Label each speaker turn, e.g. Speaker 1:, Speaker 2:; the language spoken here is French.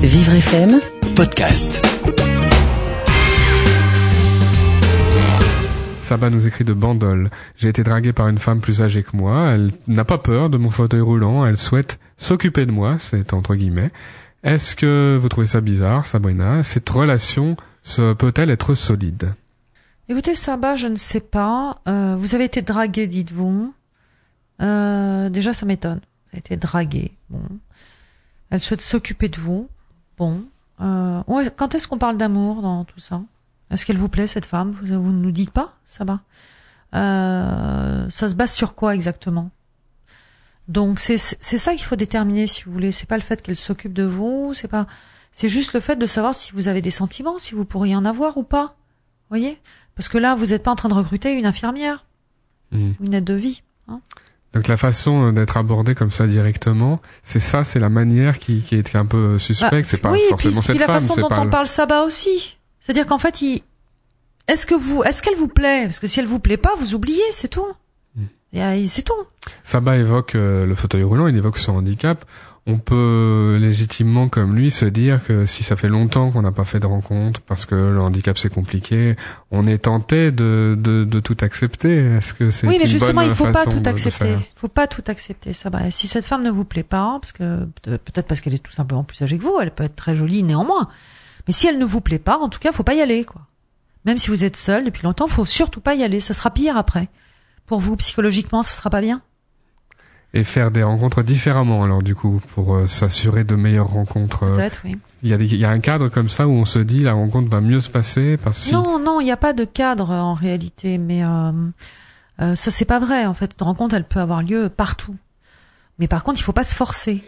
Speaker 1: Vivre FM,
Speaker 2: podcast.
Speaker 3: Saba nous écrit de Bandol. J'ai été dragué par une femme plus âgée que moi. Elle n'a pas peur de mon fauteuil roulant. Elle souhaite s'occuper de moi. C'est entre guillemets. Est-ce que vous trouvez ça bizarre, Sabrina? Cette relation peut-elle être solide?
Speaker 4: Écoutez, Saba, je ne sais pas. Euh, vous avez été dragué, dites-vous. Euh, déjà, ça m'étonne. Elle a été draguée. Bon. Elle souhaite s'occuper de vous. Bon. Euh, quand est-ce qu'on parle d'amour dans tout ça? Est-ce qu'elle vous plaît, cette femme? Vous, ne nous dites pas, Saba euh, Ça se base sur quoi exactement? Donc, c'est ça qu'il faut déterminer, si vous voulez. C'est pas le fait qu'elle s'occupe de vous. C'est pas. C'est juste le fait de savoir si vous avez des sentiments, si vous pourriez en avoir ou pas. Voyez? Parce que là, vous n'êtes pas en train de recruter une infirmière mmh. une aide de vie. Hein
Speaker 3: donc la façon euh, d'être abordé comme ça directement, c'est ça, c'est la manière qui, qui est un peu suspecte. Bah, c'est pas
Speaker 4: oui,
Speaker 3: forcément
Speaker 4: cette
Speaker 3: femme.
Speaker 4: la façon dont on parle Saba aussi. C'est-à-dire qu'en fait, il... est-ce que vous, est-ce qu'elle vous plaît? Parce que si elle vous plaît pas, vous oubliez, c'est tout. Mm. C'est tout.
Speaker 3: Saba évoque euh, le fauteuil roulant, il évoque son handicap on peut légitimement comme lui se dire que si ça fait longtemps qu'on n'a pas fait de rencontre parce que le handicap c'est compliqué, on est tenté de, de, tout accepter. Est-ce que c'est
Speaker 4: oui, mais justement
Speaker 3: il
Speaker 4: faut
Speaker 3: pas
Speaker 4: tout accepter. Il faut pas tout accepter. Ça va. Si cette femme ne vous plaît pas, parce que peut-être parce qu'elle est tout simplement plus âgée que vous, elle peut être très jolie néanmoins. Mais si elle ne vous plaît pas, en tout cas, faut pas y aller quoi. Même si vous êtes seul depuis longtemps, faut surtout pas y aller. Ça sera pire après. Pour vous psychologiquement, ça sera pas bien?
Speaker 3: Et faire des rencontres différemment alors du coup pour euh, s'assurer de meilleures rencontres.
Speaker 4: Euh, Peut-être oui.
Speaker 3: Il y a il y a un cadre comme ça où on se dit la rencontre va mieux se passer parce que
Speaker 4: non non il n'y a pas de cadre en réalité mais euh, euh, ça c'est pas vrai en fait une rencontre elle peut avoir lieu partout mais par contre il faut pas se forcer.